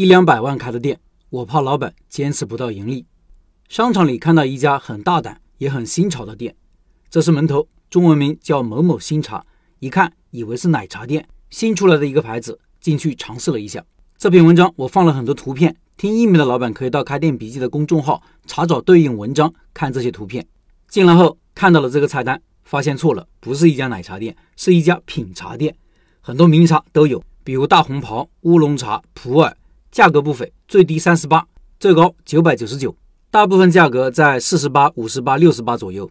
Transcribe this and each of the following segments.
一两百万开的店，我怕老板坚持不到盈利。商场里看到一家很大胆也很新潮的店，这是门头，中文名叫某某新茶，一看以为是奶茶店新出来的一个牌子，进去尝试了一下。这篇文章我放了很多图片，听音频的老板可以到开店笔记的公众号查找对应文章看这些图片。进来后看到了这个菜单，发现错了，不是一家奶茶店，是一家品茶店，很多名茶都有，比如大红袍、乌龙茶、普洱。价格不菲，最低三十八，最高九百九十九，大部分价格在四十八、五十八、六十八左右。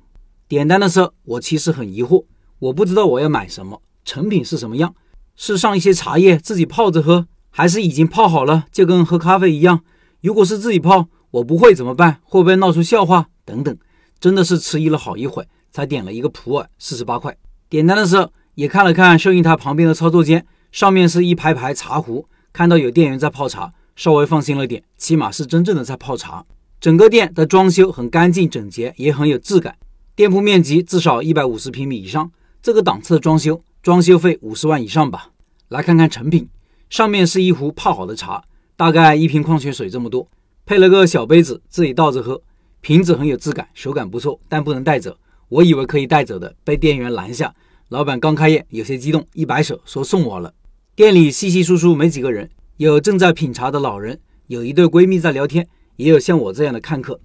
点单的时候，我其实很疑惑，我不知道我要买什么，成品是什么样，是上一些茶叶自己泡着喝，还是已经泡好了，就跟喝咖啡一样？如果是自己泡，我不会怎么办？会不会闹出笑话？等等，真的是迟疑了好一会，才点了一个普洱，四十八块。点单的时候也看了看收银台旁边的操作间，上面是一排排茶壶。看到有店员在泡茶，稍微放心了点，起码是真正的在泡茶。整个店的装修很干净整洁，也很有质感。店铺面积至少一百五十平米以上，这个档次的装修，装修费五十万以上吧。来看看成品，上面是一壶泡好的茶，大概一瓶矿泉水这么多，配了个小杯子，自己倒着喝。瓶子很有质感，手感不错，但不能带走。我以为可以带走的，被店员拦下。老板刚开业，有些激动，一摆手说送我了。店里稀稀疏疏没几个人，有正在品茶的老人，有一对闺蜜在聊天，也有像我这样的看客。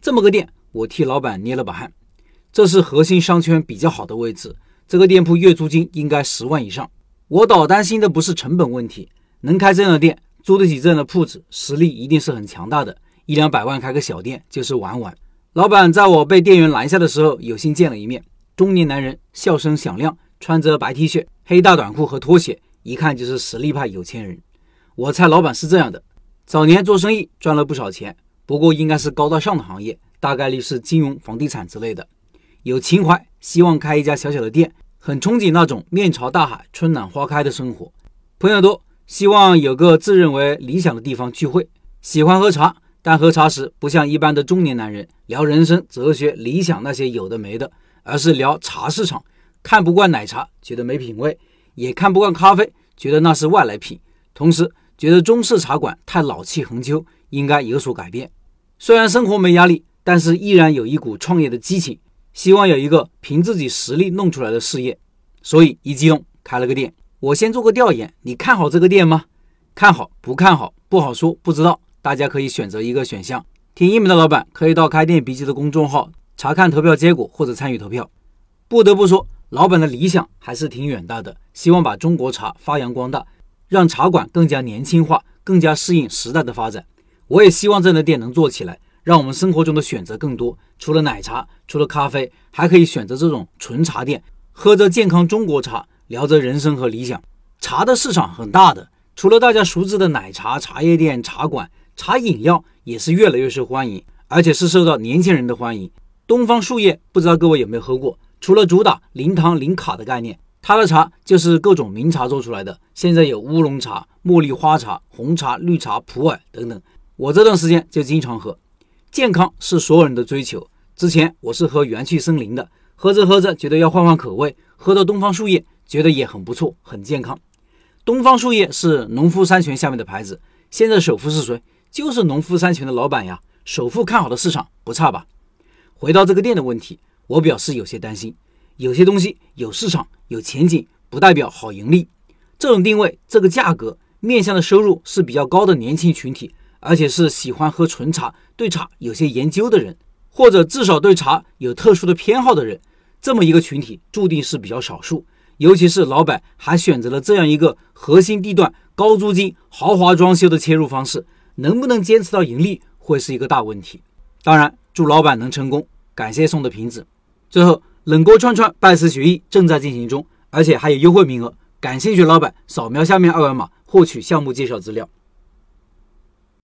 这么个店，我替老板捏了把汗。这是核心商圈比较好的位置，这个店铺月租金应该十万以上。我倒担心的不是成本问题，能开这样的店，租得起这样的铺子，实力一定是很强大的。一两百万开个小店就是玩玩。老板在我被店员拦下的时候，有幸见了一面。中年男人，笑声响亮，穿着白 T 恤、黑大短裤和拖鞋。一看就是实力派有钱人，我猜老板是这样的：早年做生意赚了不少钱，不过应该是高大上的行业，大概率是金融、房地产之类的。有情怀，希望开一家小小的店，很憧憬那种面朝大海、春暖花开的生活。朋友多，希望有个自认为理想的地方聚会。喜欢喝茶，但喝茶时不像一般的中年男人聊人生、哲学、理想那些有的没的，而是聊茶市场。看不惯奶茶，觉得没品味。也看不惯咖啡，觉得那是外来品，同时觉得中式茶馆太老气横秋，应该有所改变。虽然生活没压力，但是依然有一股创业的激情，希望有一个凭自己实力弄出来的事业，所以一激动开了个店。我先做个调研，你看好这个店吗？看好不看好不好说，不知道，大家可以选择一个选项。听音频的老板可以到开店笔记的公众号查看投票结果或者参与投票。不得不说。老板的理想还是挺远大的，希望把中国茶发扬光大，让茶馆更加年轻化，更加适应时代的发展。我也希望这样的店能做起来，让我们生活中的选择更多。除了奶茶，除了咖啡，还可以选择这种纯茶店，喝着健康中国茶，聊着人生和理想。茶的市场很大的，除了大家熟知的奶茶、茶叶店、茶馆，茶饮料也是越来越受欢迎，而且是受到年轻人的欢迎。东方树叶，不知道各位有没有喝过？除了主打零糖零卡的概念，它的茶就是各种名茶做出来的。现在有乌龙茶、茉莉花茶、红茶、绿茶、普洱等等。我这段时间就经常喝。健康是所有人的追求。之前我是喝元气森林的，喝着喝着觉得要换换口味，喝到东方树叶，觉得也很不错，很健康。东方树叶是农夫山泉下面的牌子。现在首富是谁？就是农夫山泉的老板呀。首富看好的市场不差吧？回到这个店的问题。我表示有些担心，有些东西有市场有前景，不代表好盈利。这种定位，这个价格面向的收入是比较高的年轻群体，而且是喜欢喝纯茶、对茶有些研究的人，或者至少对茶有特殊的偏好的人。这么一个群体注定是比较少数，尤其是老板还选择了这样一个核心地段、高租金、豪华装修的切入方式，能不能坚持到盈利，会是一个大问题。当然，祝老板能成功，感谢送的瓶子。最后，冷锅串串拜师学艺正在进行中，而且还有优惠名额。感兴趣老板，扫描下面二维码获取项目介绍资料。